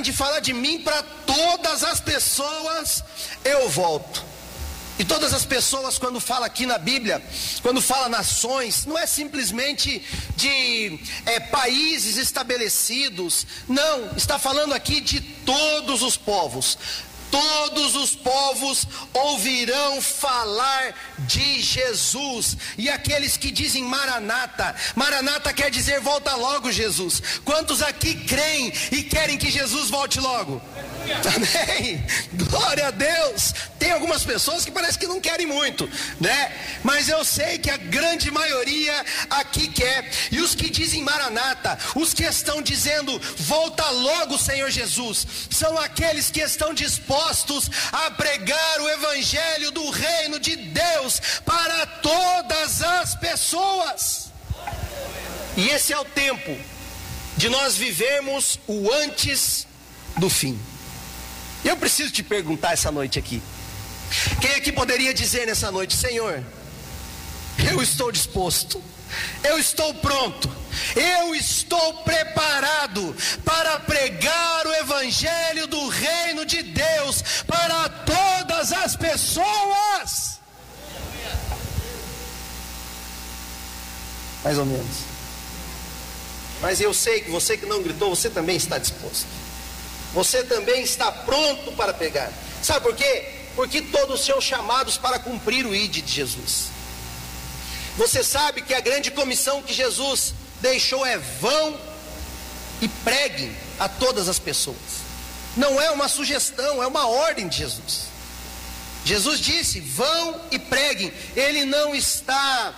pararem de falar de mim para todas as pessoas, eu volto. E todas as pessoas, quando fala aqui na Bíblia, quando fala nações, não é simplesmente de é, países estabelecidos, não, está falando aqui de todos os povos. Todos os povos ouvirão falar de Jesus. E aqueles que dizem Maranata, Maranata quer dizer volta logo, Jesus. Quantos aqui creem e querem que Jesus volte logo? Amém. Glória a Deus. Tem algumas pessoas que parece que não querem muito, né? Mas eu sei que a grande maioria aqui quer. E os que dizem Maranata, os que estão dizendo volta logo, Senhor Jesus, são aqueles que estão dispostos a pregar o evangelho do reino de Deus para todas as pessoas. E esse é o tempo de nós vivermos o antes do fim. Eu preciso te perguntar essa noite aqui. Quem aqui poderia dizer nessa noite, Senhor, eu estou disposto, eu estou pronto, eu estou preparado para pregar o Evangelho do Reino de Deus para todas as pessoas? Mais ou menos. Mas eu sei que você que não gritou, você também está disposto você também está pronto para pegar. Sabe por quê? Porque todos são chamados para cumprir o ID de Jesus. Você sabe que a grande comissão que Jesus deixou é vão e preguem a todas as pessoas. Não é uma sugestão, é uma ordem de Jesus. Jesus disse: vão e preguem. Ele não está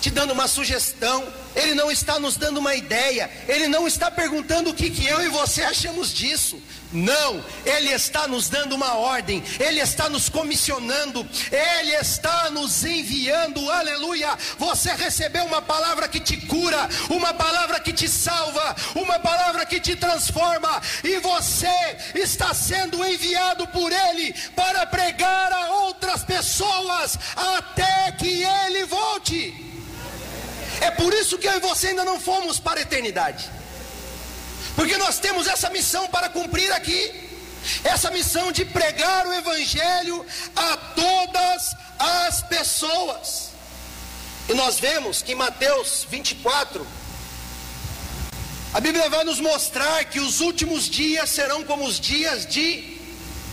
te dando uma sugestão, ele não está nos dando uma ideia, ele não está perguntando o que, que eu e você achamos disso. Não, Ele está nos dando uma ordem, Ele está nos comissionando, Ele está nos enviando, aleluia. Você recebeu uma palavra que te cura, uma palavra que te salva, uma palavra que te transforma, e você está sendo enviado por Ele para pregar a outras pessoas até que Ele volte. É por isso que eu e você ainda não fomos para a eternidade. Porque nós temos essa missão para cumprir aqui. Essa missão de pregar o Evangelho a todas as pessoas. E nós vemos que em Mateus 24, a Bíblia vai nos mostrar que os últimos dias serão como os dias de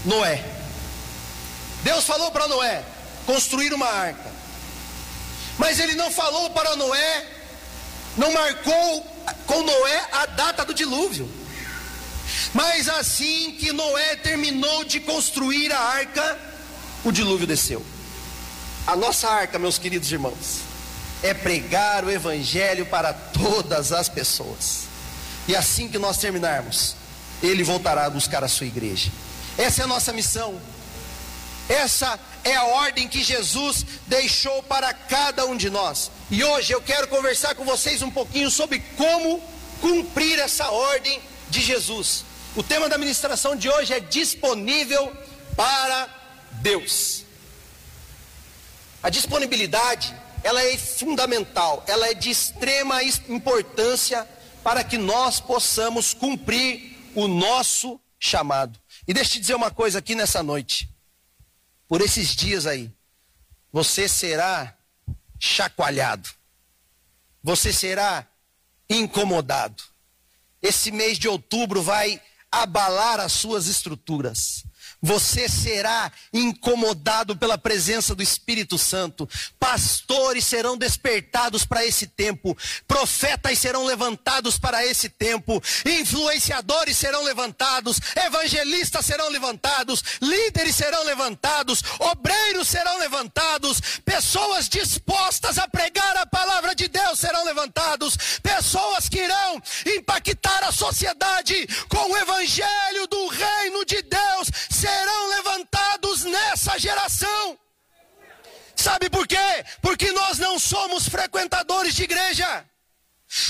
Noé. Deus falou para Noé construir uma arca. Mas ele não falou para Noé, não marcou com Noé a data do dilúvio. Mas assim que Noé terminou de construir a arca, o dilúvio desceu. A nossa arca, meus queridos irmãos, é pregar o evangelho para todas as pessoas. E assim que nós terminarmos, ele voltará a buscar a sua igreja. Essa é a nossa missão. Essa é a ordem que Jesus deixou para cada um de nós. E hoje eu quero conversar com vocês um pouquinho sobre como cumprir essa ordem de Jesus. O tema da ministração de hoje é disponível para Deus. A disponibilidade, ela é fundamental, ela é de extrema importância para que nós possamos cumprir o nosso chamado. E deixa eu te dizer uma coisa aqui nessa noite por esses dias aí, você será chacoalhado, você será incomodado. Esse mês de outubro vai abalar as suas estruturas você será incomodado pela presença do Espírito Santo. Pastores serão despertados para esse tempo, profetas serão levantados para esse tempo, influenciadores serão levantados, evangelistas serão levantados, líderes serão levantados, obreiros serão levantados, pessoas dispostas a pregar a palavra de Deus serão levantados, pessoas que irão impactar a sociedade com o evangelho do reino de Deus serão levantados nessa geração. Sabe por quê? Porque nós não somos frequentadores de igreja.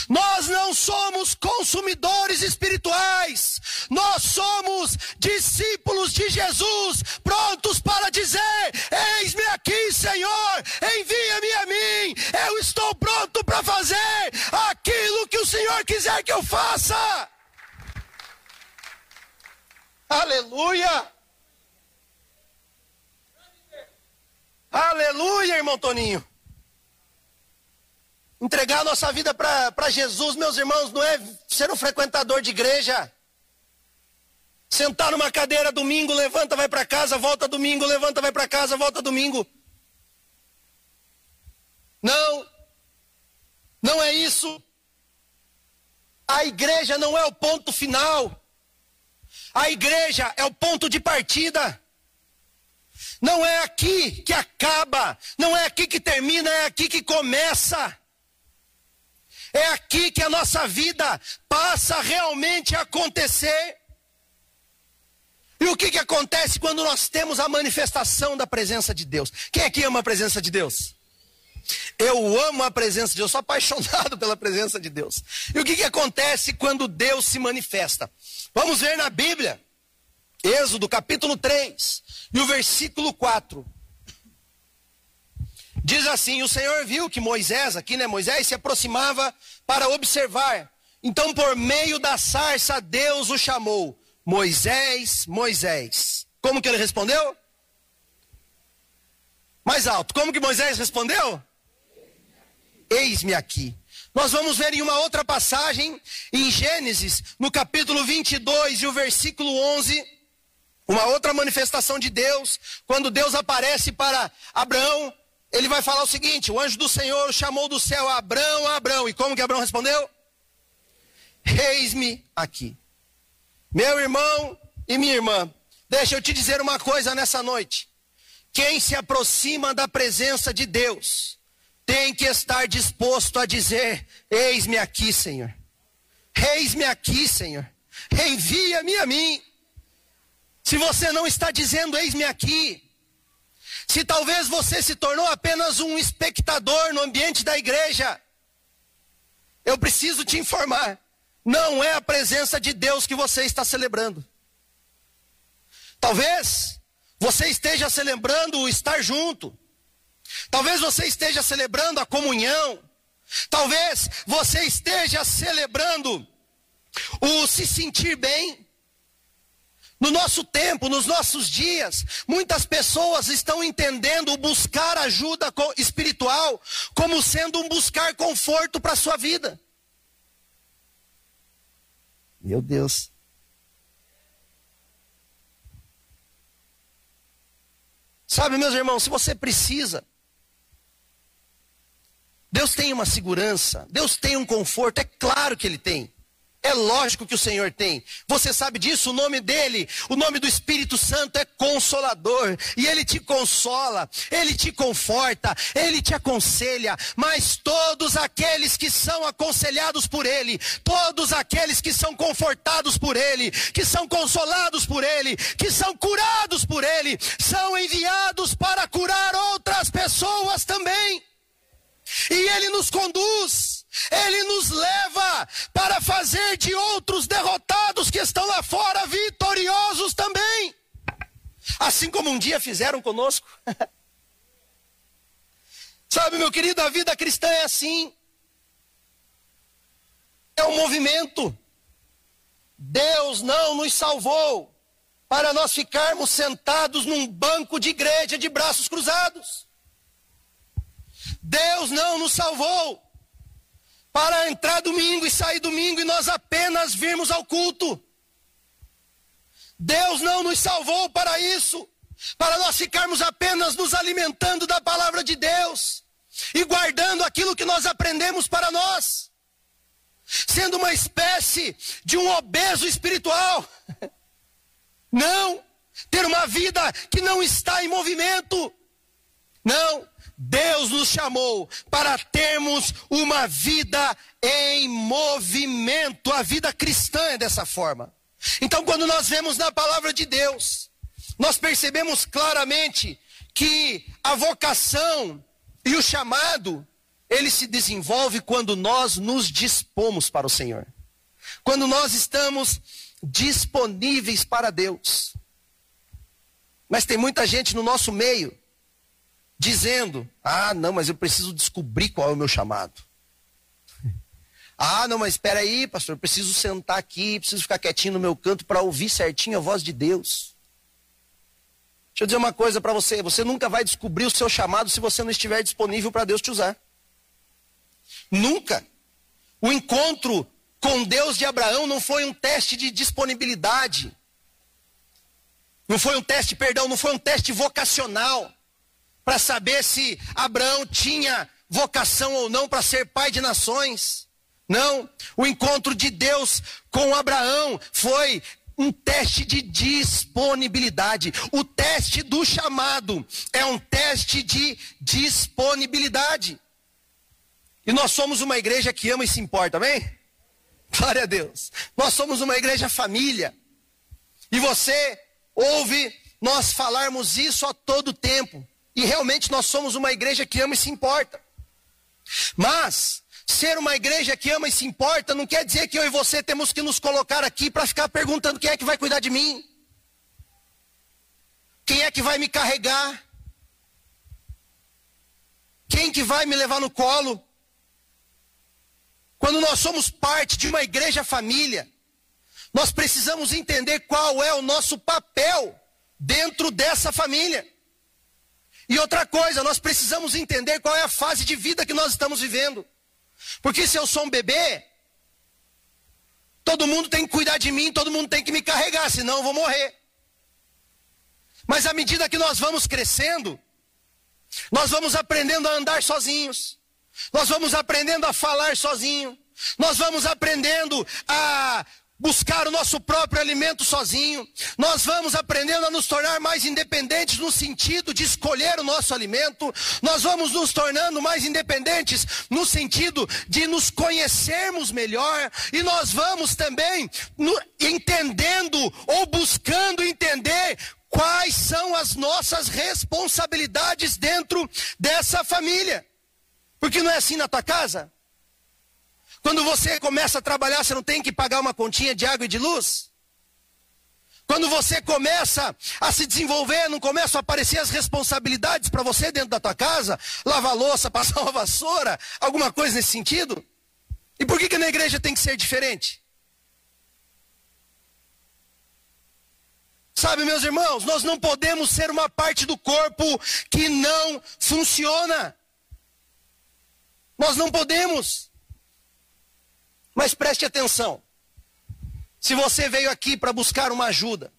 Nós não somos consumidores espirituais, nós somos discípulos de Jesus, prontos para dizer: Eis-me aqui, Senhor, envia-me a mim, eu estou pronto para fazer aquilo que o Senhor quiser que eu faça. Aleluia! Aleluia, irmão Toninho. Entregar a nossa vida para Jesus, meus irmãos, não é ser um frequentador de igreja. Sentar numa cadeira domingo, levanta, vai para casa, volta domingo, levanta, vai para casa, volta domingo. Não. Não é isso. A igreja não é o ponto final. A igreja é o ponto de partida. Não é aqui que acaba, não é aqui que termina, é aqui que começa. É aqui que a nossa vida passa realmente a acontecer. E o que, que acontece quando nós temos a manifestação da presença de Deus? Quem aqui ama a presença de Deus? Eu amo a presença de Deus, sou apaixonado pela presença de Deus. E o que, que acontece quando Deus se manifesta? Vamos ver na Bíblia, Êxodo capítulo 3, e o versículo 4. Diz assim: O Senhor viu que Moisés, aqui né, Moisés se aproximava para observar. Então, por meio da sarça, Deus o chamou: Moisés, Moisés. Como que ele respondeu? Mais alto. Como que Moisés respondeu? Eis-me aqui. Nós vamos ver em uma outra passagem, em Gênesis, no capítulo 22 e o versículo 11, uma outra manifestação de Deus, quando Deus aparece para Abraão, ele vai falar o seguinte: o anjo do Senhor chamou do céu Abraão, Abraão. E como que Abraão respondeu? Eis-me aqui. Meu irmão e minha irmã, deixa eu te dizer uma coisa nessa noite. Quem se aproxima da presença de Deus, tem que estar disposto a dizer: Eis-me aqui, Senhor. Eis-me aqui, Senhor. Envia-me a mim. Se você não está dizendo, eis-me aqui. Se talvez você se tornou apenas um espectador no ambiente da igreja, eu preciso te informar: não é a presença de Deus que você está celebrando. Talvez você esteja celebrando o estar junto. Talvez você esteja celebrando a comunhão. Talvez você esteja celebrando o se sentir bem. No nosso tempo, nos nossos dias, muitas pessoas estão entendendo o buscar ajuda espiritual como sendo um buscar conforto para a sua vida. Meu Deus. Sabe, meus irmãos, se você precisa Deus tem uma segurança, Deus tem um conforto, é claro que Ele tem. É lógico que o Senhor tem. Você sabe disso? O nome dele, o nome do Espírito Santo é Consolador. E ele te consola, ele te conforta, ele te aconselha. Mas todos aqueles que são aconselhados por ele, todos aqueles que são confortados por ele, que são consolados por ele, que são curados por ele, são enviados para curar outras pessoas também. E Ele nos conduz, Ele nos leva para fazer de outros derrotados que estão lá fora vitoriosos também. Assim como um dia fizeram conosco. Sabe, meu querido, a vida cristã é assim. É um movimento. Deus não nos salvou para nós ficarmos sentados num banco de igreja de braços cruzados. Deus não nos salvou para entrar domingo e sair domingo e nós apenas virmos ao culto. Deus não nos salvou para isso, para nós ficarmos apenas nos alimentando da palavra de Deus e guardando aquilo que nós aprendemos para nós, sendo uma espécie de um obeso espiritual. Não, ter uma vida que não está em movimento. Não, Deus nos chamou para termos uma vida em movimento. A vida cristã é dessa forma. Então, quando nós vemos na palavra de Deus, nós percebemos claramente que a vocação e o chamado, ele se desenvolve quando nós nos dispomos para o Senhor. Quando nós estamos disponíveis para Deus. Mas tem muita gente no nosso meio dizendo: Ah, não, mas eu preciso descobrir qual é o meu chamado. Ah, não, mas espera aí, pastor, eu preciso sentar aqui, preciso ficar quietinho no meu canto para ouvir certinho a voz de Deus. Deixa eu dizer uma coisa para você: você nunca vai descobrir o seu chamado se você não estiver disponível para Deus te usar. Nunca. O encontro com Deus de Abraão não foi um teste de disponibilidade. Não foi um teste, perdão, não foi um teste vocacional para saber se Abraão tinha vocação ou não para ser pai de nações. Não, o encontro de Deus com Abraão foi um teste de disponibilidade. O teste do chamado é um teste de disponibilidade. E nós somos uma igreja que ama e se importa, amém? Glória a Deus. Nós somos uma igreja família. E você ouve nós falarmos isso a todo tempo. E realmente nós somos uma igreja que ama e se importa. Mas ser uma igreja que ama e se importa não quer dizer que eu e você temos que nos colocar aqui para ficar perguntando quem é que vai cuidar de mim. Quem é que vai me carregar? Quem que vai me levar no colo? Quando nós somos parte de uma igreja família, nós precisamos entender qual é o nosso papel dentro dessa família. E outra coisa, nós precisamos entender qual é a fase de vida que nós estamos vivendo. Porque se eu sou um bebê, todo mundo tem que cuidar de mim, todo mundo tem que me carregar, senão eu vou morrer. Mas à medida que nós vamos crescendo, nós vamos aprendendo a andar sozinhos. Nós vamos aprendendo a falar sozinho. Nós vamos aprendendo a buscar o nosso próprio alimento sozinho. Nós vamos aprendendo a nos tornar mais independentes no sentido de escolher o nosso alimento. Nós vamos nos tornando mais independentes no sentido de nos conhecermos melhor. E nós vamos também no, entendendo ou buscando entender quais são as nossas responsabilidades dentro dessa família. Porque não é assim na tua casa? Quando você começa a trabalhar, você não tem que pagar uma continha de água e de luz? Quando você começa a se desenvolver, não começam a aparecer as responsabilidades para você dentro da tua casa? Lavar louça, passar uma vassoura, alguma coisa nesse sentido? E por que, que na igreja tem que ser diferente? Sabe, meus irmãos, nós não podemos ser uma parte do corpo que não funciona. Nós não podemos. Mas preste atenção. Se você veio aqui para buscar uma ajuda,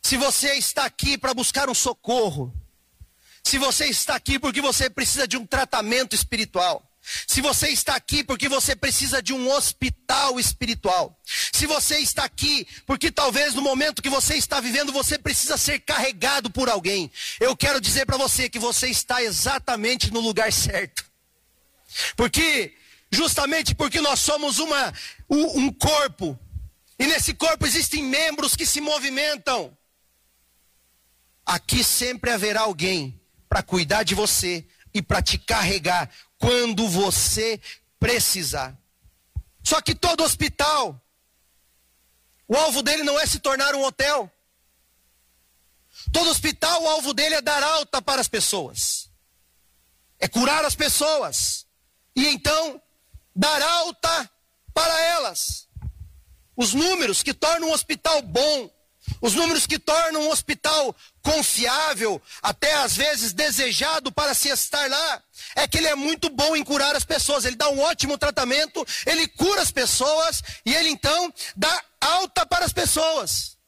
se você está aqui para buscar um socorro, se você está aqui porque você precisa de um tratamento espiritual, se você está aqui porque você precisa de um hospital espiritual, se você está aqui porque talvez no momento que você está vivendo você precisa ser carregado por alguém, eu quero dizer para você que você está exatamente no lugar certo. Porque, justamente porque nós somos uma, um corpo, e nesse corpo existem membros que se movimentam, aqui sempre haverá alguém para cuidar de você e para te carregar quando você precisar. Só que todo hospital, o alvo dele não é se tornar um hotel. Todo hospital, o alvo dele é dar alta para as pessoas, é curar as pessoas, e então dar alta para elas. Os números que tornam um hospital bom, os números que tornam um hospital confiável, até às vezes desejado para se estar lá, é que ele é muito bom em curar as pessoas. Ele dá um ótimo tratamento, ele cura as pessoas e ele então dá alta para as pessoas.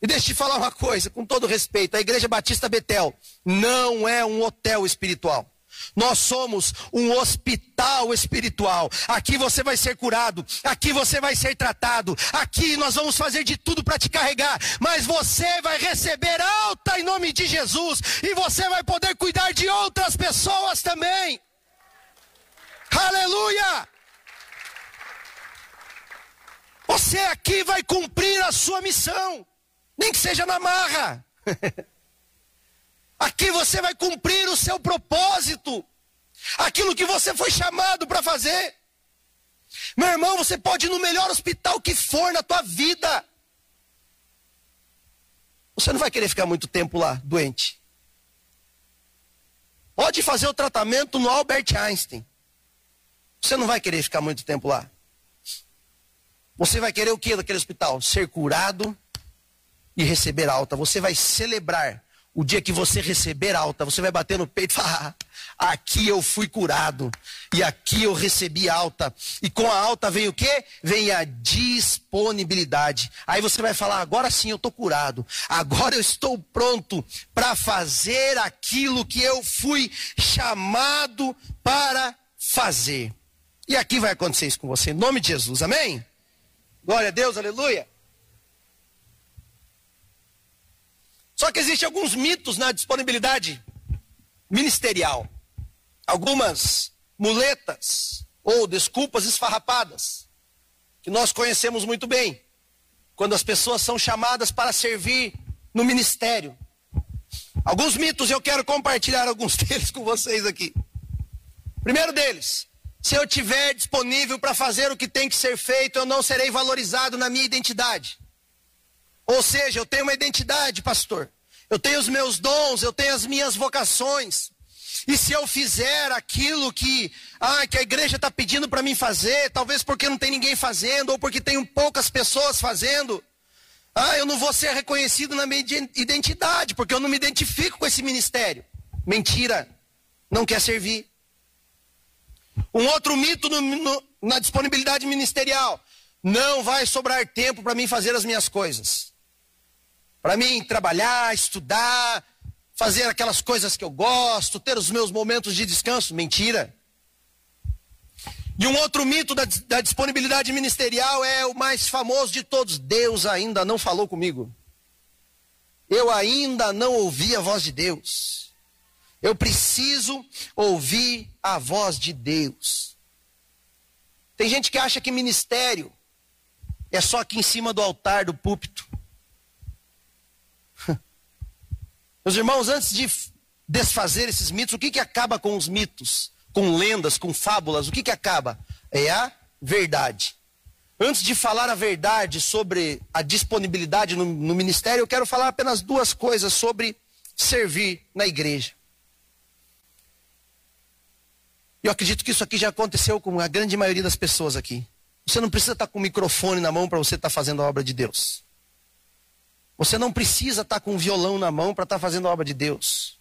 E deixa eu te falar uma coisa, com todo respeito: a Igreja Batista Betel não é um hotel espiritual. Nós somos um hospital espiritual. Aqui você vai ser curado, aqui você vai ser tratado, aqui nós vamos fazer de tudo para te carregar, mas você vai receber alta em nome de Jesus e você vai poder cuidar de outras pessoas também. Aleluia! Você aqui vai cumprir a sua missão, nem que seja na marra. Aqui você vai cumprir o seu propósito, aquilo que você foi chamado para fazer. Meu irmão, você pode ir no melhor hospital que for na tua vida. Você não vai querer ficar muito tempo lá, doente. Pode fazer o tratamento no Albert Einstein. Você não vai querer ficar muito tempo lá. Você vai querer o que daquele hospital? Ser curado e receber alta. Você vai celebrar o dia que você receber alta. Você vai bater no peito e falar: ah, aqui eu fui curado e aqui eu recebi alta. E com a alta vem o que? Vem a disponibilidade. Aí você vai falar: agora sim eu estou curado. Agora eu estou pronto para fazer aquilo que eu fui chamado para fazer. E aqui vai acontecer isso com você, em nome de Jesus, amém? Glória a Deus, aleluia. Só que existem alguns mitos na disponibilidade ministerial. Algumas muletas ou desculpas esfarrapadas que nós conhecemos muito bem. Quando as pessoas são chamadas para servir no ministério. Alguns mitos eu quero compartilhar alguns deles com vocês aqui. Primeiro deles, se eu tiver disponível para fazer o que tem que ser feito, eu não serei valorizado na minha identidade. Ou seja, eu tenho uma identidade, pastor. Eu tenho os meus dons, eu tenho as minhas vocações. E se eu fizer aquilo que, ah, que a igreja está pedindo para mim fazer, talvez porque não tem ninguém fazendo, ou porque tem poucas pessoas fazendo, ah, eu não vou ser reconhecido na minha identidade, porque eu não me identifico com esse ministério. Mentira, não quer servir. Um outro mito no, no, na disponibilidade ministerial. Não vai sobrar tempo para mim fazer as minhas coisas. Para mim trabalhar, estudar, fazer aquelas coisas que eu gosto, ter os meus momentos de descanso. Mentira. E um outro mito da, da disponibilidade ministerial é o mais famoso de todos: Deus ainda não falou comigo. Eu ainda não ouvi a voz de Deus. Eu preciso ouvir a voz de Deus. Tem gente que acha que ministério é só aqui em cima do altar, do púlpito. Meus irmãos, antes de desfazer esses mitos, o que, que acaba com os mitos? Com lendas, com fábulas? O que, que acaba? É a verdade. Antes de falar a verdade sobre a disponibilidade no, no ministério, eu quero falar apenas duas coisas sobre servir na igreja. Eu acredito que isso aqui já aconteceu com a grande maioria das pessoas aqui. Você não precisa estar com o microfone na mão para você estar fazendo a obra de Deus. Você não precisa estar com um violão na mão para estar fazendo a obra de Deus.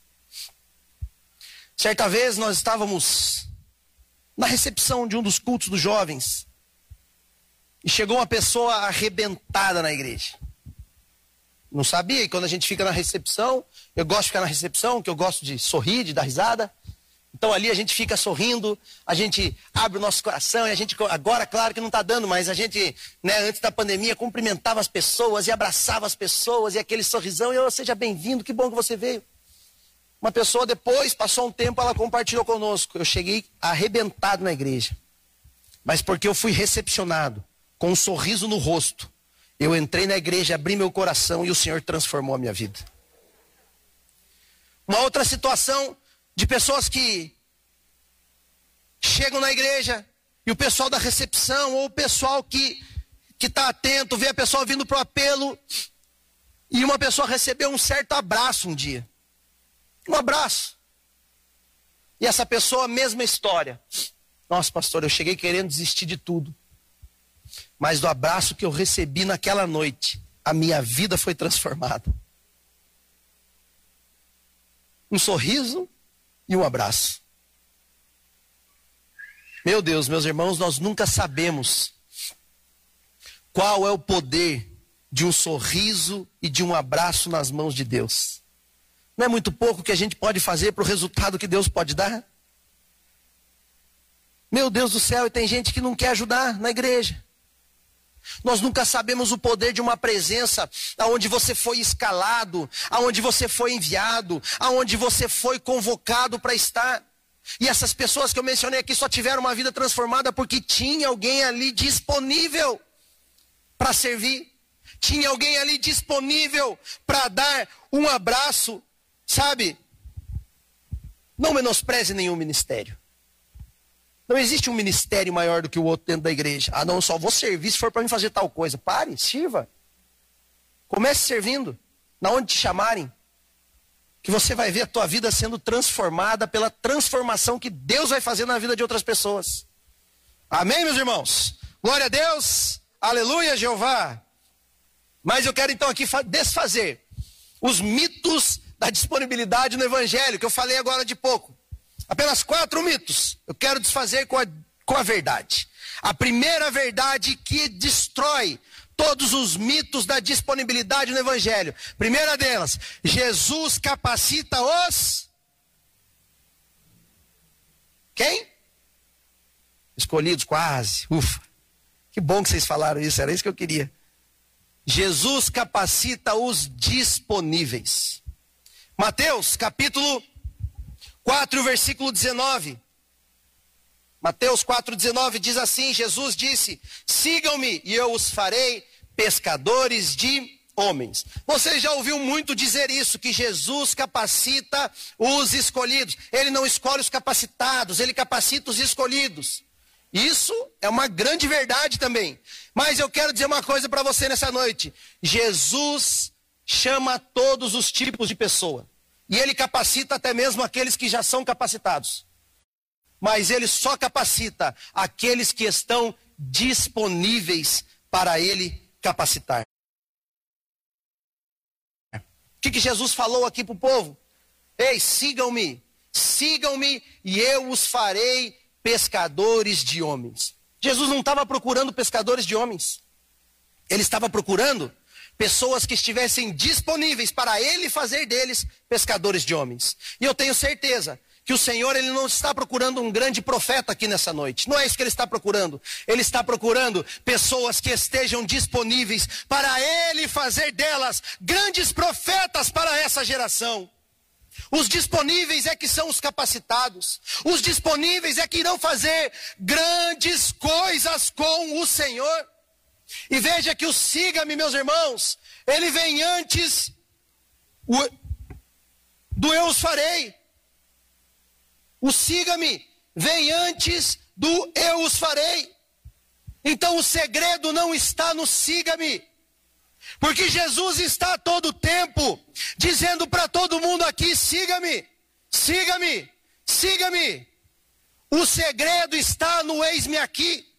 Certa vez nós estávamos na recepção de um dos cultos dos jovens e chegou uma pessoa arrebentada na igreja. Não sabia, e quando a gente fica na recepção, eu gosto de ficar na recepção, que eu gosto de sorrir, de dar risada. Então ali a gente fica sorrindo, a gente abre o nosso coração e a gente, agora claro que não está dando, mas a gente, né, antes da pandemia, cumprimentava as pessoas e abraçava as pessoas e aquele sorrisão, e eu, seja bem-vindo, que bom que você veio. Uma pessoa depois, passou um tempo, ela compartilhou conosco. Eu cheguei arrebentado na igreja. Mas porque eu fui recepcionado, com um sorriso no rosto, eu entrei na igreja, abri meu coração e o Senhor transformou a minha vida. Uma outra situação de pessoas que chegam na igreja e o pessoal da recepção ou o pessoal que que está atento, vê a pessoa vindo para o apelo e uma pessoa recebeu um certo abraço um dia. Um abraço. E essa pessoa, mesma história. Nossa, pastor, eu cheguei querendo desistir de tudo. Mas do abraço que eu recebi naquela noite, a minha vida foi transformada. Um sorriso, e um abraço. Meu Deus, meus irmãos, nós nunca sabemos qual é o poder de um sorriso e de um abraço nas mãos de Deus. Não é muito pouco que a gente pode fazer para o resultado que Deus pode dar? Meu Deus do céu, e tem gente que não quer ajudar na igreja. Nós nunca sabemos o poder de uma presença aonde você foi escalado, aonde você foi enviado, aonde você foi convocado para estar. E essas pessoas que eu mencionei aqui só tiveram uma vida transformada porque tinha alguém ali disponível para servir. Tinha alguém ali disponível para dar um abraço, sabe? Não menospreze nenhum ministério. Não existe um ministério maior do que o outro dentro da igreja. Ah, não, só vou servir se for para mim fazer tal coisa. Pare, sirva. Comece servindo. Na onde te chamarem. Que você vai ver a tua vida sendo transformada pela transformação que Deus vai fazer na vida de outras pessoas. Amém, meus irmãos? Glória a Deus, aleluia, Jeová. Mas eu quero então aqui desfazer os mitos da disponibilidade no Evangelho, que eu falei agora de pouco. Apenas quatro mitos eu quero desfazer com a, com a verdade. A primeira verdade que destrói todos os mitos da disponibilidade no Evangelho. Primeira delas, Jesus capacita os. Quem? Escolhidos, quase. Ufa. Que bom que vocês falaram isso, era isso que eu queria. Jesus capacita os disponíveis. Mateus capítulo 4, versículo 19. Mateus 4,19 diz assim: Jesus disse: Sigam-me e eu os farei pescadores de homens. Você já ouviu muito dizer isso, que Jesus capacita os escolhidos. Ele não escolhe os capacitados, ele capacita os escolhidos. Isso é uma grande verdade também. Mas eu quero dizer uma coisa para você nessa noite: Jesus chama todos os tipos de pessoa. E ele capacita até mesmo aqueles que já são capacitados. Mas ele só capacita aqueles que estão disponíveis para ele capacitar. O que, que Jesus falou aqui para o povo? Ei, sigam-me, sigam-me e eu os farei pescadores de homens. Jesus não estava procurando pescadores de homens. Ele estava procurando pessoas que estivessem disponíveis para ele fazer deles pescadores de homens. E eu tenho certeza que o Senhor ele não está procurando um grande profeta aqui nessa noite. Não é isso que ele está procurando. Ele está procurando pessoas que estejam disponíveis para ele fazer delas grandes profetas para essa geração. Os disponíveis é que são os capacitados. Os disponíveis é que irão fazer grandes coisas com o Senhor. E veja que o siga-me, meus irmãos, ele vem antes do eu os farei. O siga-me vem antes do eu os farei. Então o segredo não está no siga-me. Porque Jesus está todo o tempo dizendo para todo mundo aqui: siga-me, siga-me, siga-me. O segredo está no eis-me aqui.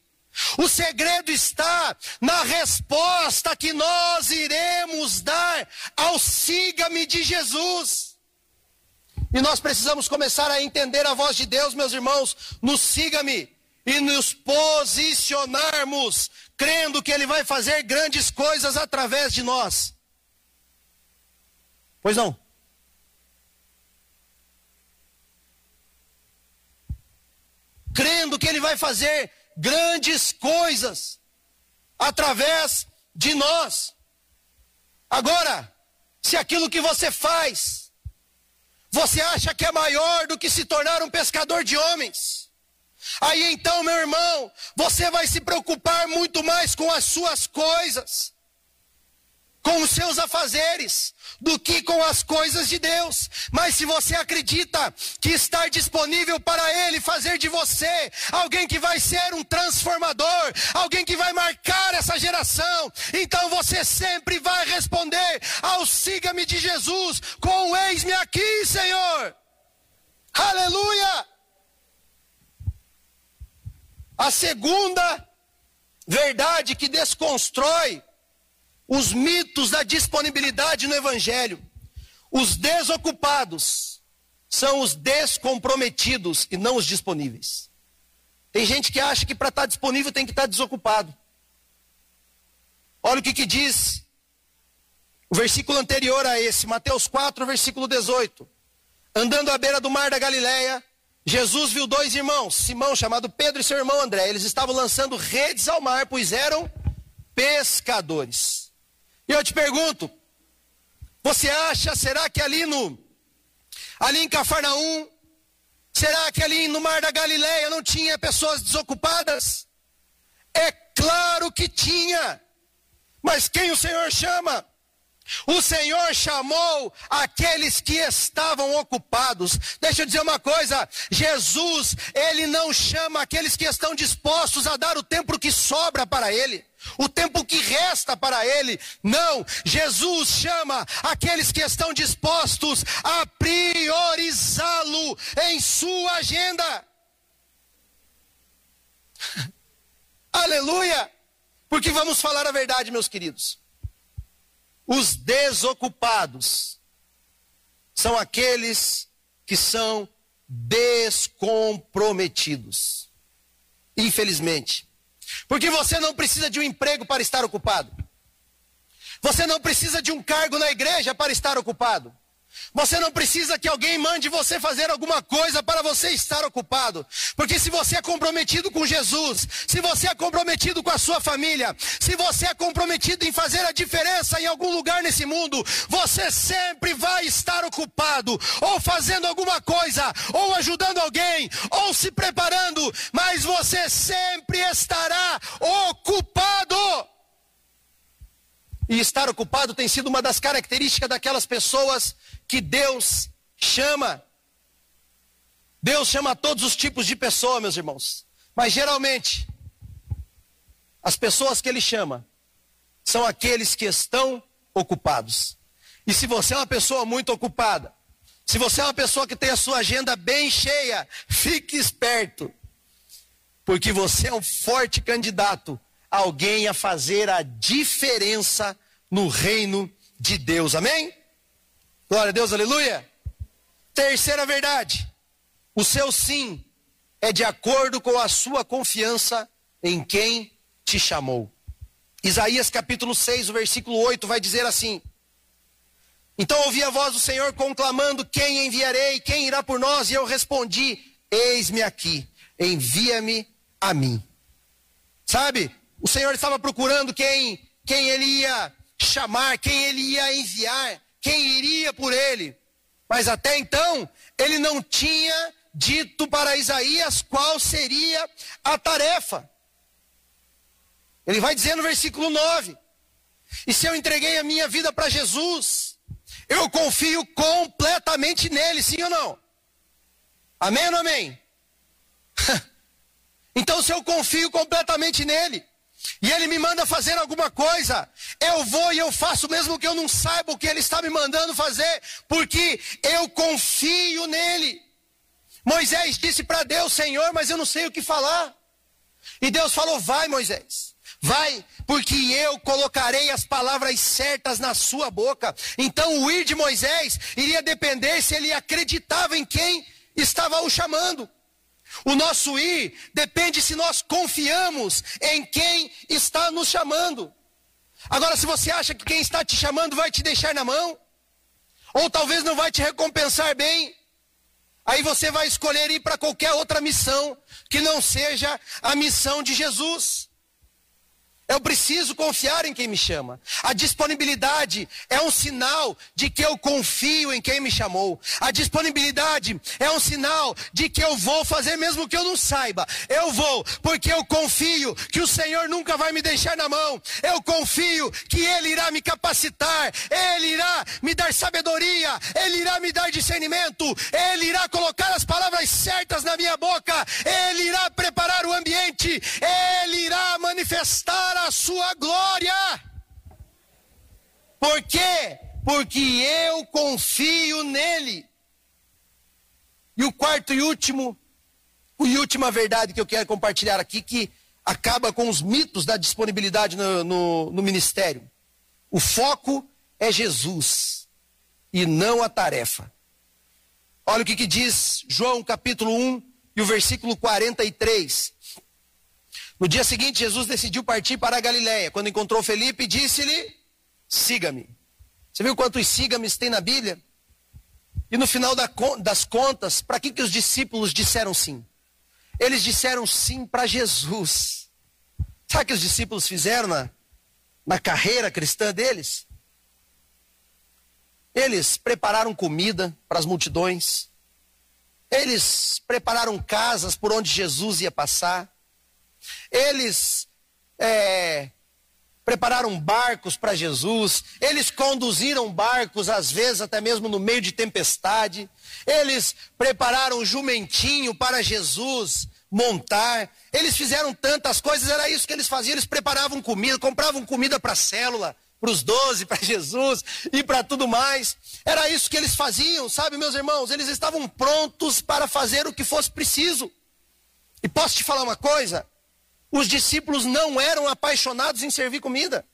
O segredo está na resposta que nós iremos dar ao siga-me de Jesus. E nós precisamos começar a entender a voz de Deus, meus irmãos, no siga-me e nos posicionarmos, crendo que Ele vai fazer grandes coisas através de nós. Pois não? Crendo que Ele vai fazer grandes coisas através de nós. Agora, se aquilo que você faz você acha que é maior do que se tornar um pescador de homens? Aí então, meu irmão, você vai se preocupar muito mais com as suas coisas, com os seus afazeres, do que com as coisas de Deus. Mas se você acredita que estar disponível para Ele fazer de você alguém que vai ser um transformador, alguém que vai marcar essa geração, então você sempre vai responder ao siga-me de Jesus com eis-me aqui, Senhor. Aleluia! A segunda verdade que desconstrói os mitos da disponibilidade no Evangelho. Os desocupados são os descomprometidos e não os disponíveis. Tem gente que acha que para estar tá disponível tem que estar tá desocupado. Olha o que, que diz o versículo anterior a esse, Mateus 4, versículo 18. Andando à beira do mar da Galileia, Jesus viu dois irmãos, Simão, chamado Pedro, e seu irmão André. Eles estavam lançando redes ao mar, pois eram pescadores. E eu te pergunto, você acha, será que ali no ali em Cafarnaum, será que ali no Mar da Galileia não tinha pessoas desocupadas? É claro que tinha. Mas quem o Senhor chama? O Senhor chamou aqueles que estavam ocupados. Deixa eu dizer uma coisa: Jesus, Ele não chama aqueles que estão dispostos a dar o tempo que sobra para Ele o tempo que resta para ele. Não, Jesus chama aqueles que estão dispostos a priorizá-lo em sua agenda. Aleluia! Porque vamos falar a verdade, meus queridos. Os desocupados são aqueles que são descomprometidos. Infelizmente. Porque você não precisa de um emprego para estar ocupado. Você não precisa de um cargo na igreja para estar ocupado. Você não precisa que alguém mande você fazer alguma coisa para você estar ocupado. Porque se você é comprometido com Jesus, se você é comprometido com a sua família, se você é comprometido em fazer a diferença em algum lugar nesse mundo, você sempre vai estar ocupado, ou fazendo alguma coisa, ou ajudando alguém, ou se preparando, mas você sempre estará ocupado. E estar ocupado tem sido uma das características daquelas pessoas que Deus chama. Deus chama todos os tipos de pessoa, meus irmãos. Mas geralmente, as pessoas que Ele chama são aqueles que estão ocupados. E se você é uma pessoa muito ocupada, se você é uma pessoa que tem a sua agenda bem cheia, fique esperto. Porque você é um forte candidato alguém a fazer a diferença no reino de Deus. Amém? Glória a Deus, aleluia. Terceira verdade: o seu sim é de acordo com a sua confiança em quem te chamou. Isaías capítulo 6, o versículo 8 vai dizer assim: Então ouvi a voz do Senhor conclamando: Quem enviarei? Quem irá por nós? E eu respondi: Eis-me aqui, envia-me a mim. Sabe? O Senhor estava procurando quem, quem ele ia chamar, quem ele ia enviar quem iria por ele. Mas até então, ele não tinha dito para Isaías qual seria a tarefa. Ele vai dizer no versículo 9: E se eu entreguei a minha vida para Jesus, eu confio completamente nele, sim ou não? Amém ou não amém? então, se eu confio completamente nele, e ele me manda fazer alguma coisa, eu vou e eu faço mesmo que eu não saiba o que ele está me mandando fazer, porque eu confio nele. Moisés disse para Deus: Senhor, mas eu não sei o que falar. E Deus falou: Vai, Moisés, vai, porque eu colocarei as palavras certas na sua boca. Então o ir de Moisés iria depender se ele acreditava em quem estava o chamando. O nosso ir depende se nós confiamos em quem está nos chamando. Agora, se você acha que quem está te chamando vai te deixar na mão, ou talvez não vai te recompensar bem, aí você vai escolher ir para qualquer outra missão que não seja a missão de Jesus. Eu preciso confiar em quem me chama. A disponibilidade é um sinal de que eu confio em quem me chamou. A disponibilidade é um sinal de que eu vou fazer mesmo que eu não saiba. Eu vou, porque eu confio que o Senhor nunca vai me deixar na mão. Eu confio que Ele irá me capacitar, Ele irá me dar sabedoria, Ele irá me dar discernimento, Ele irá colocar as palavras certas na minha boca, Ele irá preparar o ambiente, Ele irá manifestar a sua glória. Por quê? Porque eu confio nele. E o quarto e último, e última verdade que eu quero compartilhar aqui, que acaba com os mitos da disponibilidade no, no, no ministério. O foco é Jesus e não a tarefa. Olha o que, que diz João capítulo 1 e o versículo 43. No dia seguinte, Jesus decidiu partir para a Galiléia. Quando encontrou Felipe, disse-lhe: Siga-me. Você viu quantos siga-me tem na Bíblia? E no final das contas, para que, que os discípulos disseram sim? Eles disseram sim para Jesus. Sabe o que os discípulos fizeram na, na carreira cristã deles? Eles prepararam comida para as multidões. Eles prepararam casas por onde Jesus ia passar. Eles é, prepararam barcos para Jesus, eles conduziram barcos, às vezes até mesmo no meio de tempestade, eles prepararam um jumentinho para Jesus montar, eles fizeram tantas coisas, era isso que eles faziam, eles preparavam comida, compravam comida para a célula, para os doze, para Jesus e para tudo mais. Era isso que eles faziam, sabe, meus irmãos? Eles estavam prontos para fazer o que fosse preciso. E posso te falar uma coisa? Os discípulos não eram apaixonados em servir comida.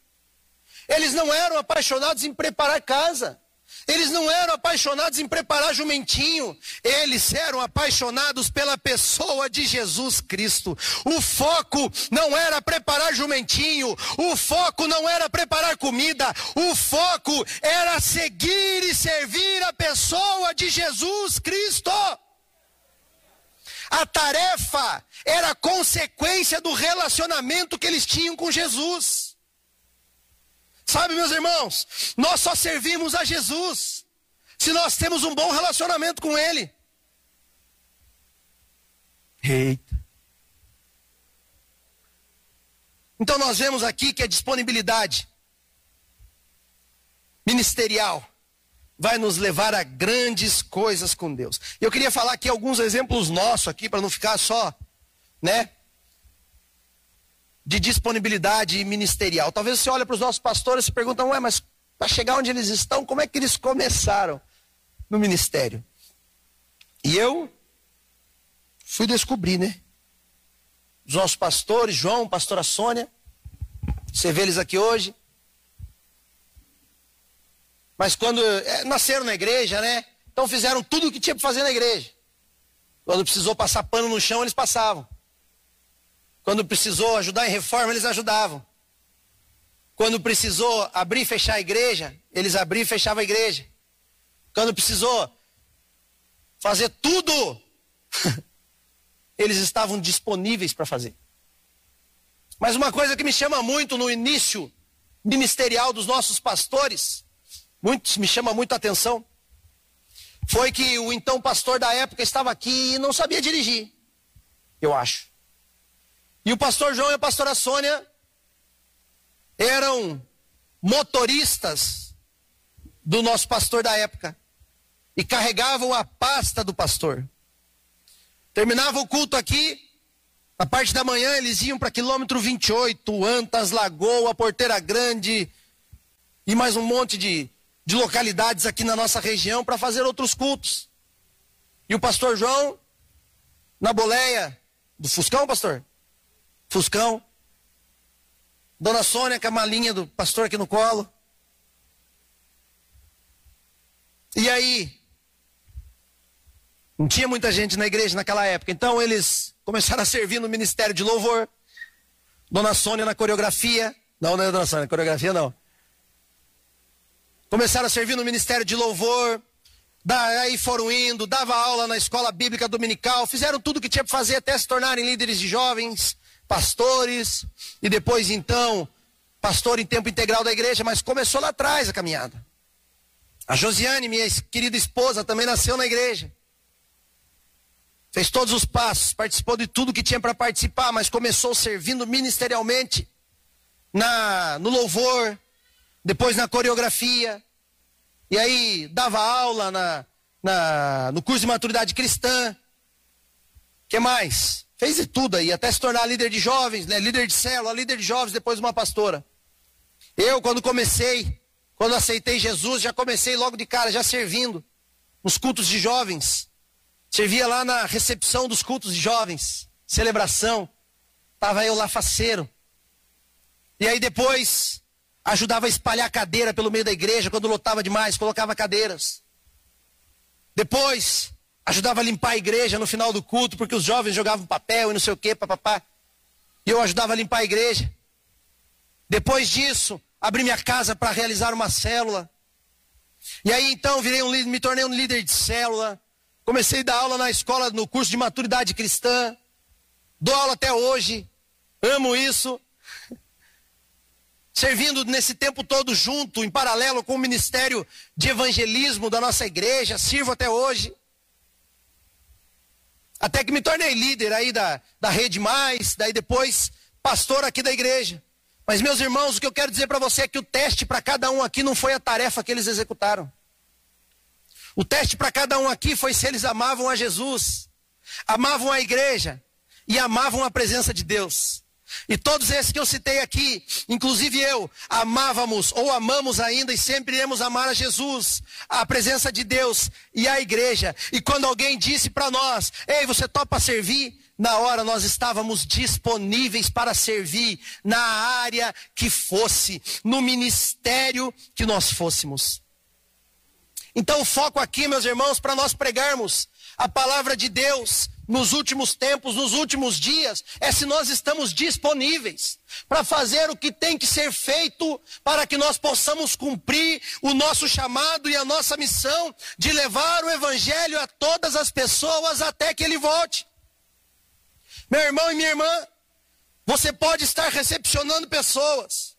Eles não eram apaixonados em preparar casa. Eles não eram apaixonados em preparar jumentinho. Eles eram apaixonados pela pessoa de Jesus Cristo. O foco não era preparar jumentinho. O foco não era preparar comida. O foco era seguir e servir a pessoa de Jesus Cristo. A tarefa era consequência do relacionamento que eles tinham com Jesus. Sabe, meus irmãos, nós só servimos a Jesus se nós temos um bom relacionamento com Ele. Eita. Então nós vemos aqui que a disponibilidade ministerial vai nos levar a grandes coisas com Deus. Eu queria falar aqui alguns exemplos nossos aqui para não ficar só, né, de disponibilidade ministerial. Talvez você olhe para os nossos pastores e se pergunta, ué, mas para chegar onde eles estão, como é que eles começaram no ministério? E eu fui descobrir, né? Os nossos pastores, João, pastora Sônia, você vê eles aqui hoje. Mas quando é, nasceram na igreja, né? Então fizeram tudo o que tinha para fazer na igreja. Quando precisou passar pano no chão, eles passavam. Quando precisou ajudar em reforma, eles ajudavam. Quando precisou abrir e fechar a igreja, eles abriam e fechavam a igreja. Quando precisou fazer tudo, eles estavam disponíveis para fazer. Mas uma coisa que me chama muito no início ministerial dos nossos pastores, muito, me chama muito a atenção, foi que o então pastor da época estava aqui e não sabia dirigir. Eu acho. E o pastor João e a pastora Sônia eram motoristas do nosso pastor da época e carregavam a pasta do pastor. Terminava o culto aqui, na parte da manhã eles iam para quilômetro 28, Antas, Lagoa, Porteira Grande e mais um monte de, de localidades aqui na nossa região para fazer outros cultos. E o pastor João, na boleia do Fuscão, pastor? Fuscão. Dona Sônia, com a malinha do pastor aqui no colo. E aí? Não tinha muita gente na igreja naquela época. Então eles começaram a servir no ministério de louvor. Dona Sônia na coreografia. Não, não é Dona Sônia, coreografia não. Começaram a servir no ministério de louvor. Daí foram indo, dava aula na escola bíblica dominical, fizeram tudo o que tinha para fazer até se tornarem líderes de jovens pastores, e depois então, pastor em tempo integral da igreja, mas começou lá atrás a caminhada. A Josiane, minha querida esposa, também nasceu na igreja. Fez todos os passos, participou de tudo que tinha para participar, mas começou servindo ministerialmente na no louvor, depois na coreografia. E aí dava aula na, na, no curso de maturidade cristã. que mais? Fez de tudo aí, até se tornar líder de jovens, né? líder de célula, líder de jovens, depois uma pastora. Eu, quando comecei, quando aceitei Jesus, já comecei logo de cara, já servindo nos cultos de jovens. Servia lá na recepção dos cultos de jovens, celebração. Tava eu lá faceiro. E aí depois ajudava a espalhar cadeira pelo meio da igreja quando lotava demais, colocava cadeiras. Depois ajudava a limpar a igreja no final do culto, porque os jovens jogavam papel e não sei o que, papapá. E eu ajudava a limpar a igreja. Depois disso, abri minha casa para realizar uma célula. E aí então virei um, me tornei um líder de célula. Comecei a dar aula na escola, no curso de maturidade cristã. Dou aula até hoje. Amo isso. Servindo nesse tempo todo junto, em paralelo com o ministério de evangelismo da nossa igreja. Sirvo até hoje. Até que me tornei líder aí da, da Rede Mais, daí depois pastor aqui da igreja. Mas, meus irmãos, o que eu quero dizer para você é que o teste para cada um aqui não foi a tarefa que eles executaram. O teste para cada um aqui foi se eles amavam a Jesus, amavam a igreja e amavam a presença de Deus. E todos esses que eu citei aqui, inclusive eu, amávamos ou amamos ainda e sempre iremos amar a Jesus, a presença de Deus e a igreja. E quando alguém disse para nós: "Ei, você topa servir?" Na hora nós estávamos disponíveis para servir na área que fosse, no ministério que nós fôssemos. Então o foco aqui, meus irmãos, para nós pregarmos a palavra de Deus nos últimos tempos, nos últimos dias, é se nós estamos disponíveis para fazer o que tem que ser feito para que nós possamos cumprir o nosso chamado e a nossa missão de levar o evangelho a todas as pessoas até que ele volte. Meu irmão e minha irmã, você pode estar recepcionando pessoas.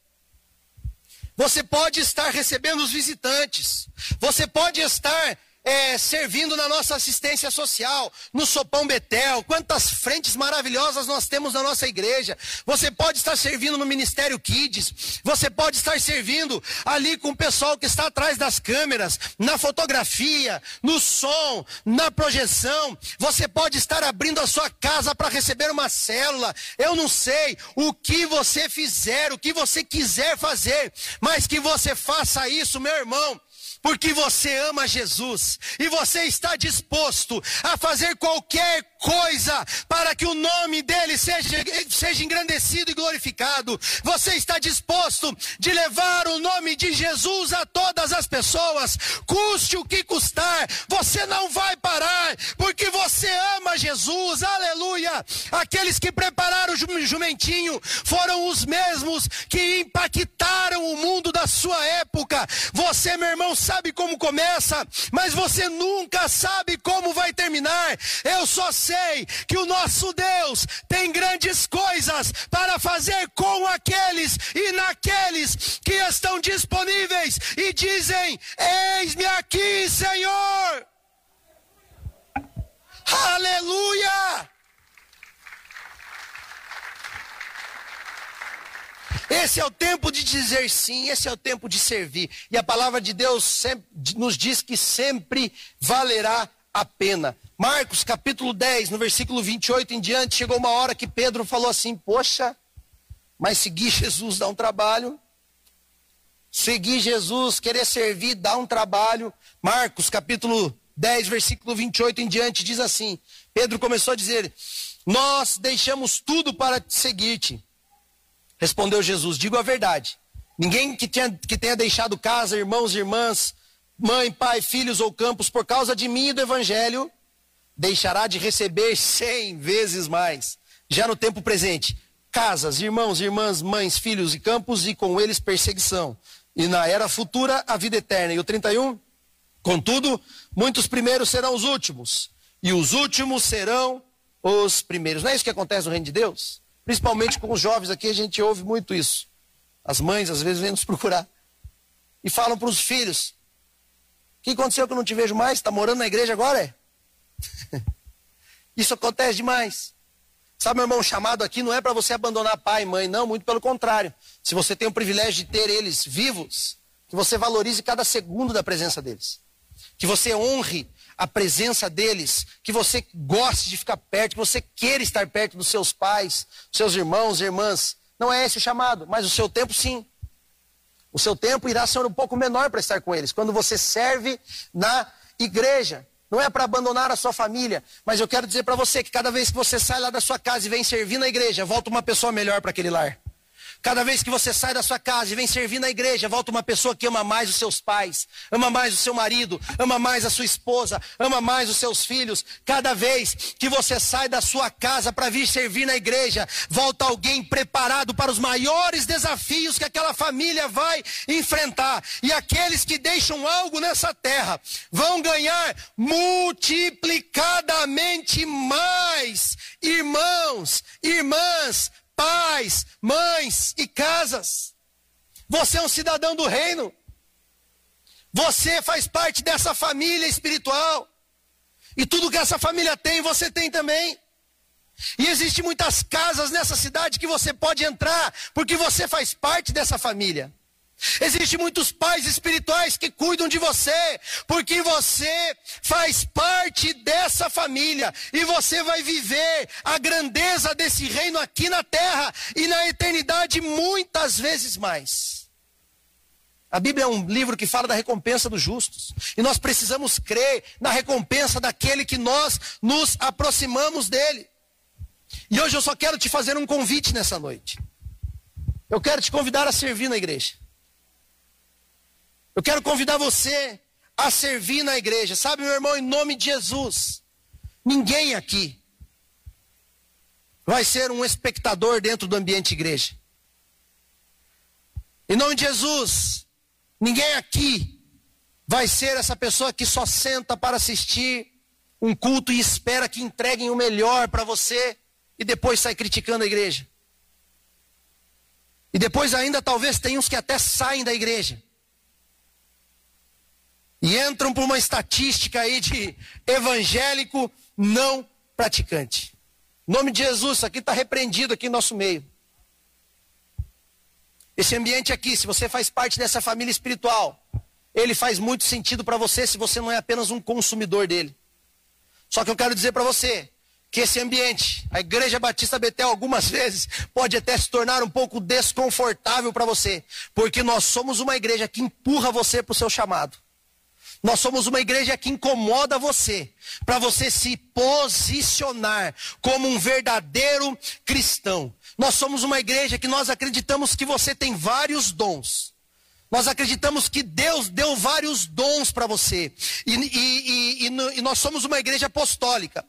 Você pode estar recebendo os visitantes. Você pode estar é, servindo na nossa assistência social, no Sopão Betel. Quantas frentes maravilhosas nós temos na nossa igreja. Você pode estar servindo no Ministério Kids. Você pode estar servindo ali com o pessoal que está atrás das câmeras, na fotografia, no som, na projeção. Você pode estar abrindo a sua casa para receber uma célula. Eu não sei o que você fizer, o que você quiser fazer, mas que você faça isso, meu irmão porque você ama Jesus e você está disposto a fazer qualquer coisa para que o nome dele seja, seja engrandecido e glorificado. Você está disposto de levar o nome de Jesus a todas as pessoas, custe o que custar, você não vai parar, porque você ama Jesus, aleluia. Aqueles que prepararam o jumentinho foram os mesmos que impactaram o mundo da sua época. Você, meu irmão, sabe como começa, mas você nunca sabe como vai terminar. Eu só sei que o nosso Deus tem grandes coisas para fazer com aqueles e naqueles que estão disponíveis e dizem: Eis-me aqui, Senhor. Aleluia! Esse é o tempo de dizer sim, esse é o tempo de servir. E a palavra de Deus sempre, nos diz que sempre valerá a pena. Marcos capítulo 10, no versículo 28 em diante, chegou uma hora que Pedro falou assim: Poxa, mas seguir Jesus dá um trabalho. Seguir Jesus, querer servir, dá um trabalho. Marcos capítulo 10, versículo 28 em diante, diz assim: Pedro começou a dizer: Nós deixamos tudo para seguir-te. Respondeu Jesus: Digo a verdade. Ninguém que tenha, que tenha deixado casa, irmãos irmãs, mãe, pai, filhos ou campos por causa de mim e do evangelho, deixará de receber cem vezes mais. Já no tempo presente, casas, irmãos, irmãs, mães, filhos e campos, e com eles perseguição. E na era futura, a vida eterna. E o 31? Contudo, muitos primeiros serão os últimos, e os últimos serão os primeiros. Não é isso que acontece no reino de Deus? Principalmente com os jovens aqui, a gente ouve muito isso. As mães às vezes vêm nos procurar e falam para os filhos: O que aconteceu que eu não te vejo mais? Está morando na igreja agora? É? isso acontece demais. Sabe, meu irmão, o chamado aqui não é para você abandonar pai e mãe, não, muito pelo contrário. Se você tem o privilégio de ter eles vivos, que você valorize cada segundo da presença deles. Que você honre a presença deles, que você goste de ficar perto, que você queira estar perto dos seus pais, seus irmãos, irmãs. Não é esse o chamado, mas o seu tempo sim. O seu tempo irá ser um pouco menor para estar com eles. Quando você serve na igreja, não é para abandonar a sua família, mas eu quero dizer para você que cada vez que você sai lá da sua casa e vem servir na igreja, volta uma pessoa melhor para aquele lar. Cada vez que você sai da sua casa e vem servir na igreja, volta uma pessoa que ama mais os seus pais, ama mais o seu marido, ama mais a sua esposa, ama mais os seus filhos. Cada vez que você sai da sua casa para vir servir na igreja, volta alguém preparado para os maiores desafios que aquela família vai enfrentar. E aqueles que deixam algo nessa terra vão ganhar multiplicadamente mais. Irmãos, irmãs, pais, mães e casas. Você é um cidadão do reino. Você faz parte dessa família espiritual. E tudo que essa família tem, você tem também. E existem muitas casas nessa cidade que você pode entrar, porque você faz parte dessa família. Existem muitos pais espirituais que cuidam de você, porque você faz parte dessa família e você vai viver a grandeza desse reino aqui na terra e na eternidade muitas vezes mais. A Bíblia é um livro que fala da recompensa dos justos. E nós precisamos crer na recompensa daquele que nós nos aproximamos dele. E hoje eu só quero te fazer um convite nessa noite. Eu quero te convidar a servir na igreja. Eu quero convidar você a servir na igreja. Sabe, meu irmão, em nome de Jesus, ninguém aqui vai ser um espectador dentro do ambiente igreja. Em nome de Jesus, ninguém aqui vai ser essa pessoa que só senta para assistir um culto e espera que entreguem o melhor para você e depois sai criticando a igreja. E depois ainda talvez tenha uns que até saem da igreja e entram por uma estatística aí de evangélico não praticante. Em nome de Jesus, isso aqui está repreendido aqui em nosso meio. Esse ambiente aqui, se você faz parte dessa família espiritual, ele faz muito sentido para você se você não é apenas um consumidor dele. Só que eu quero dizer para você que esse ambiente, a Igreja Batista Betel, algumas vezes pode até se tornar um pouco desconfortável para você, porque nós somos uma igreja que empurra você para o seu chamado. Nós somos uma igreja que incomoda você, para você se posicionar como um verdadeiro cristão. Nós somos uma igreja que nós acreditamos que você tem vários dons. Nós acreditamos que Deus deu vários dons para você. E, e, e, e, nós somos uma igreja apostólica.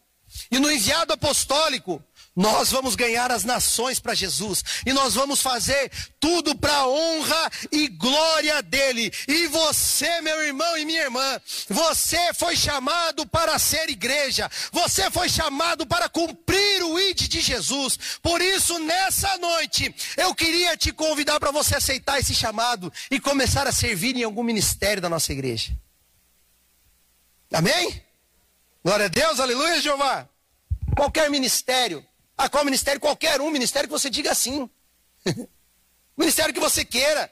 E no enviado apostólico, nós vamos ganhar as nações para Jesus. E nós vamos fazer tudo para a honra e glória dele. E você, meu irmão e minha irmã, você foi chamado para ser igreja. Você foi chamado para cumprir o ID de Jesus. Por isso, nessa noite, eu queria te convidar para você aceitar esse chamado e começar a servir em algum ministério da nossa igreja. Amém? Glória a Deus, aleluia, Jeová. Qualquer ministério a qual ministério? Qualquer um, ministério que você diga sim. ministério que você queira.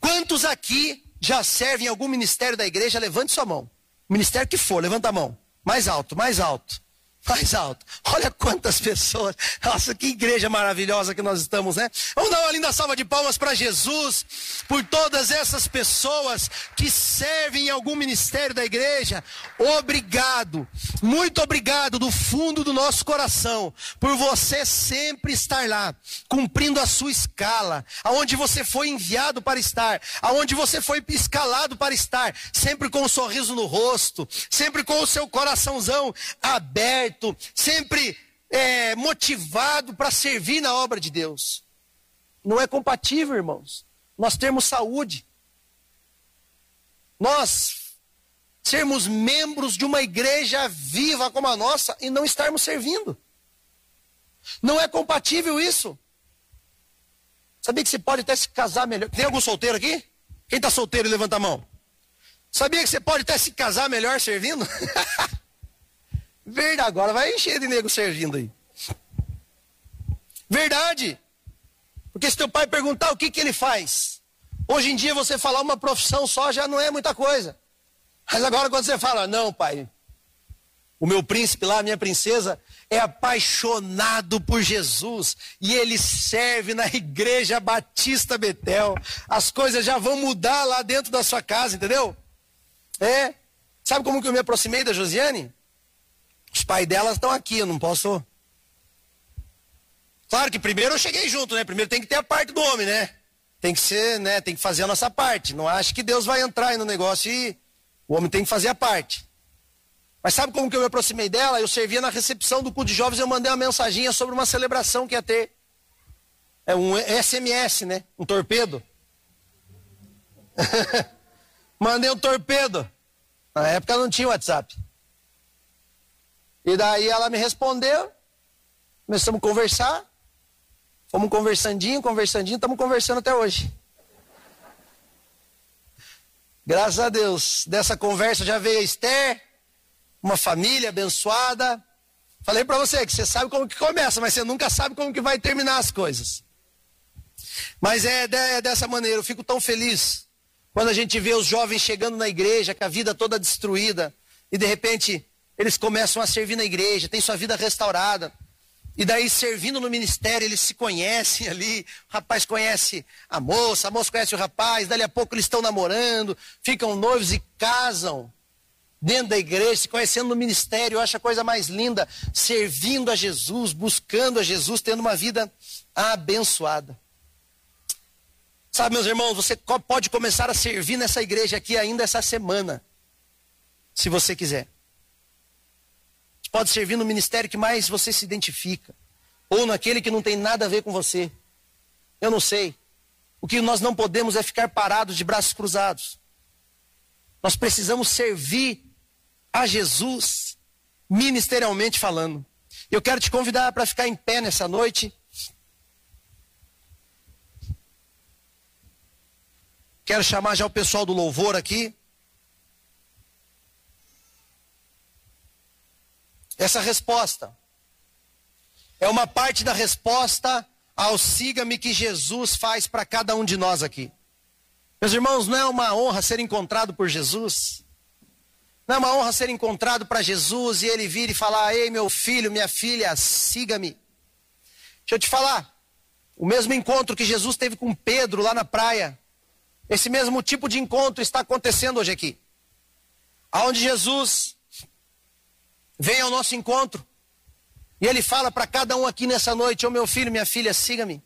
Quantos aqui já servem em algum ministério da igreja? Levante sua mão. Ministério que for, levanta a mão. Mais alto, mais alto mais alto. Olha quantas pessoas. Nossa, que igreja maravilhosa que nós estamos, né? Vamos dar uma linda salva de palmas para Jesus, por todas essas pessoas que servem em algum ministério da igreja. Obrigado, muito obrigado do fundo do nosso coração, por você sempre estar lá, cumprindo a sua escala, aonde você foi enviado para estar, aonde você foi escalado para estar, sempre com um sorriso no rosto, sempre com o seu coraçãozão aberto aberto, sempre é, motivado para servir na obra de Deus. Não é compatível, irmãos. Nós termos saúde. Nós sermos membros de uma igreja viva como a nossa e não estarmos servindo. Não é compatível isso. Sabia que você pode até se casar melhor? Tem algum solteiro aqui? Quem está solteiro, levanta a mão. Sabia que você pode até se casar melhor servindo? Verdade, agora vai encher de nego servindo aí. Verdade. Porque se teu pai perguntar o que, que ele faz, hoje em dia você falar uma profissão só já não é muita coisa. Mas agora quando você fala, não, pai, o meu príncipe lá, a minha princesa, é apaixonado por Jesus e ele serve na igreja Batista Betel. As coisas já vão mudar lá dentro da sua casa, entendeu? É. Sabe como que eu me aproximei da Josiane? Os pais delas estão aqui, eu não posso. Claro que primeiro eu cheguei junto, né? Primeiro tem que ter a parte do homem, né? Tem que ser, né? Tem que fazer a nossa parte. Não acho que Deus vai entrar aí no negócio e o homem tem que fazer a parte. Mas sabe como que eu me aproximei dela? Eu servia na recepção do culto de jovens e eu mandei uma mensaginha sobre uma celebração que ia ter. É um SMS, né? Um torpedo. mandei um torpedo. Na época não tinha WhatsApp. E daí ela me respondeu, começamos a conversar, fomos conversandinho, conversandinho, estamos conversando até hoje. Graças a Deus, dessa conversa já veio a Esther, uma família abençoada. Falei para você que você sabe como que começa, mas você nunca sabe como que vai terminar as coisas. Mas é, é dessa maneira, eu fico tão feliz quando a gente vê os jovens chegando na igreja, com a vida toda destruída, e de repente eles começam a servir na igreja, tem sua vida restaurada. E daí, servindo no ministério, eles se conhecem ali. O rapaz conhece a moça, a moça conhece o rapaz. Dali a pouco eles estão namorando, ficam noivos e casam dentro da igreja, se conhecendo no ministério. Eu acho a coisa mais linda, servindo a Jesus, buscando a Jesus, tendo uma vida abençoada. Sabe, meus irmãos, você pode começar a servir nessa igreja aqui ainda essa semana, se você quiser pode servir no ministério que mais você se identifica, ou naquele que não tem nada a ver com você. Eu não sei. O que nós não podemos é ficar parados de braços cruzados. Nós precisamos servir a Jesus, ministerialmente falando. Eu quero te convidar para ficar em pé nessa noite. Quero chamar já o pessoal do louvor aqui. Essa resposta. É uma parte da resposta ao siga-me que Jesus faz para cada um de nós aqui. Meus irmãos, não é uma honra ser encontrado por Jesus? Não é uma honra ser encontrado para Jesus e ele vir e falar: Ei, meu filho, minha filha, siga-me. Deixa eu te falar. O mesmo encontro que Jesus teve com Pedro lá na praia, esse mesmo tipo de encontro está acontecendo hoje aqui. Aonde Jesus vem ao nosso encontro. E ele fala para cada um aqui nessa noite: Ô oh, meu filho, minha filha, siga-me.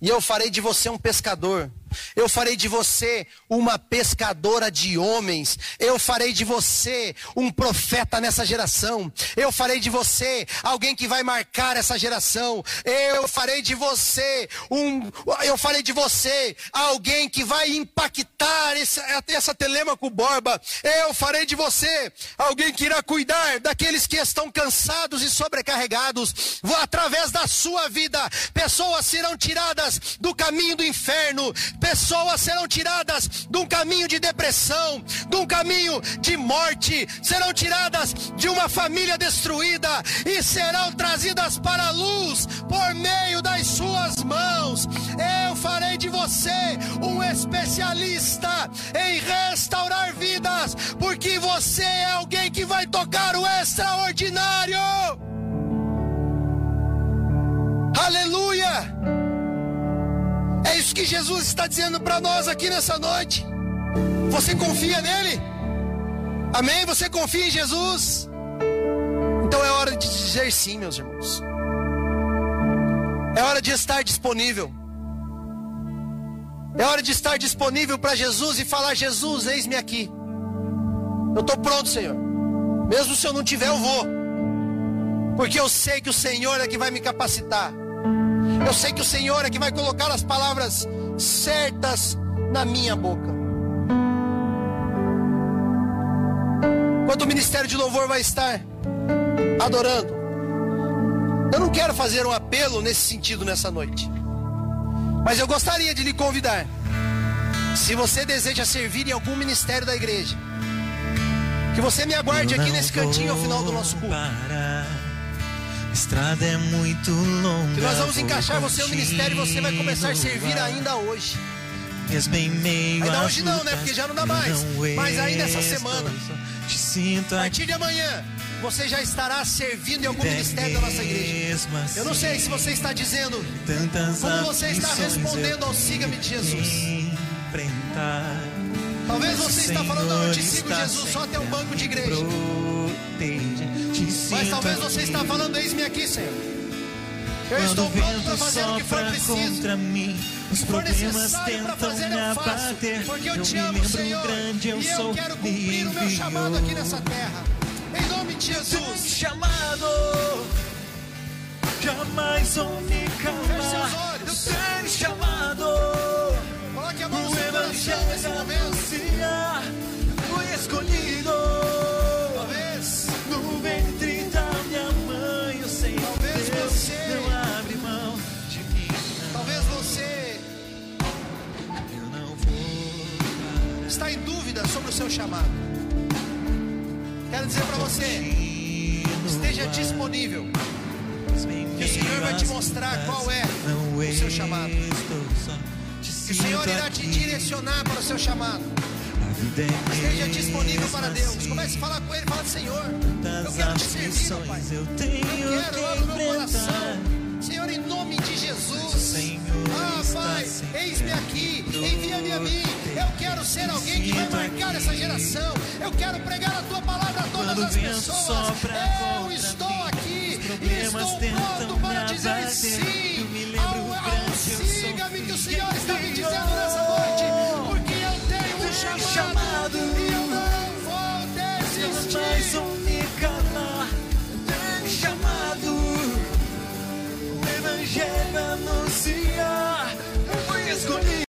E eu farei de você um pescador. Eu farei de você uma pescadora de homens. Eu farei de você um profeta nessa geração. Eu farei de você alguém que vai marcar essa geração. Eu farei de você um eu farei de você alguém que vai impactar essa, essa Telemaco Borba. Eu farei de você alguém que irá cuidar daqueles que estão cansados e sobrecarregados. Através da sua vida, pessoas serão tiradas do caminho do inferno pessoas serão tiradas de um caminho de depressão, de um caminho de morte, serão tiradas de uma família destruída e serão trazidas para a luz por meio das suas mãos. Eu farei de você um especialista em restaurar vidas, porque você é alguém que vai tocar o extraordinário. Isso que Jesus está dizendo para nós aqui nessa noite. Você confia nele? Amém? Você confia em Jesus? Então é hora de dizer sim, meus irmãos. É hora de estar disponível. É hora de estar disponível para Jesus e falar: Jesus, eis-me aqui. Eu estou pronto, Senhor. Mesmo se eu não tiver, eu vou. Porque eu sei que o Senhor é que vai me capacitar. Eu sei que o Senhor é que vai colocar as palavras certas na minha boca. Quando o ministério de louvor vai estar adorando, eu não quero fazer um apelo nesse sentido nessa noite, mas eu gostaria de lhe convidar. Se você deseja servir em algum ministério da igreja, que você me aguarde aqui nesse cantinho ao final do nosso culto estrada é muito longa. Que nós vamos encaixar você no ministério e você vai começar a servir ainda hoje. Mesmo em meio ainda hoje não, né? Porque já não dá mais. Mas ainda essa semana. A partir de amanhã, você já estará servindo em algum ministério da nossa igreja. Eu não sei se você está dizendo como você está respondendo ao siga-me de Jesus. Talvez você está falando, não, eu te sigo Jesus só até o banco de igreja. Mas talvez você está falando, eis-me aqui, Senhor. Eu estou pronto para fazer o que for preciso. Mim, os problemas tentam fazer, me abater. Porque eu, eu te amo, Senhor. Grande, eu e eu quero cumprir o meu chamado aqui nessa terra. Em nome de Jesus. Chamado. Jamais vou me calmar. Eu tenho chamado. Coloque a mão no seu coração nesse momento. Está em dúvida sobre o seu chamado, quero dizer para você: esteja disponível. E o Senhor vai te mostrar qual é o seu chamado. E o Senhor irá te direcionar para o seu chamado. Esteja disponível para Deus. Comece a falar com Ele. Fala, Senhor, eu quero te servir, Pai. Eu quero, abro meu coração. Senhor, em nome de Jesus. Ah, Pai, eis-me aqui, envia-me a mim. Eu quero ser alguém que vai marcar essa geração. Eu quero pregar a tua palavra a todas as pessoas. Eu estou aqui e estou pronto para dizer sim. algo ao siga-me que o Senhor está me dizendo nessa noite, porque eu tenho um chamado, e eu não vou desistir. denunciar. Fui escolhido.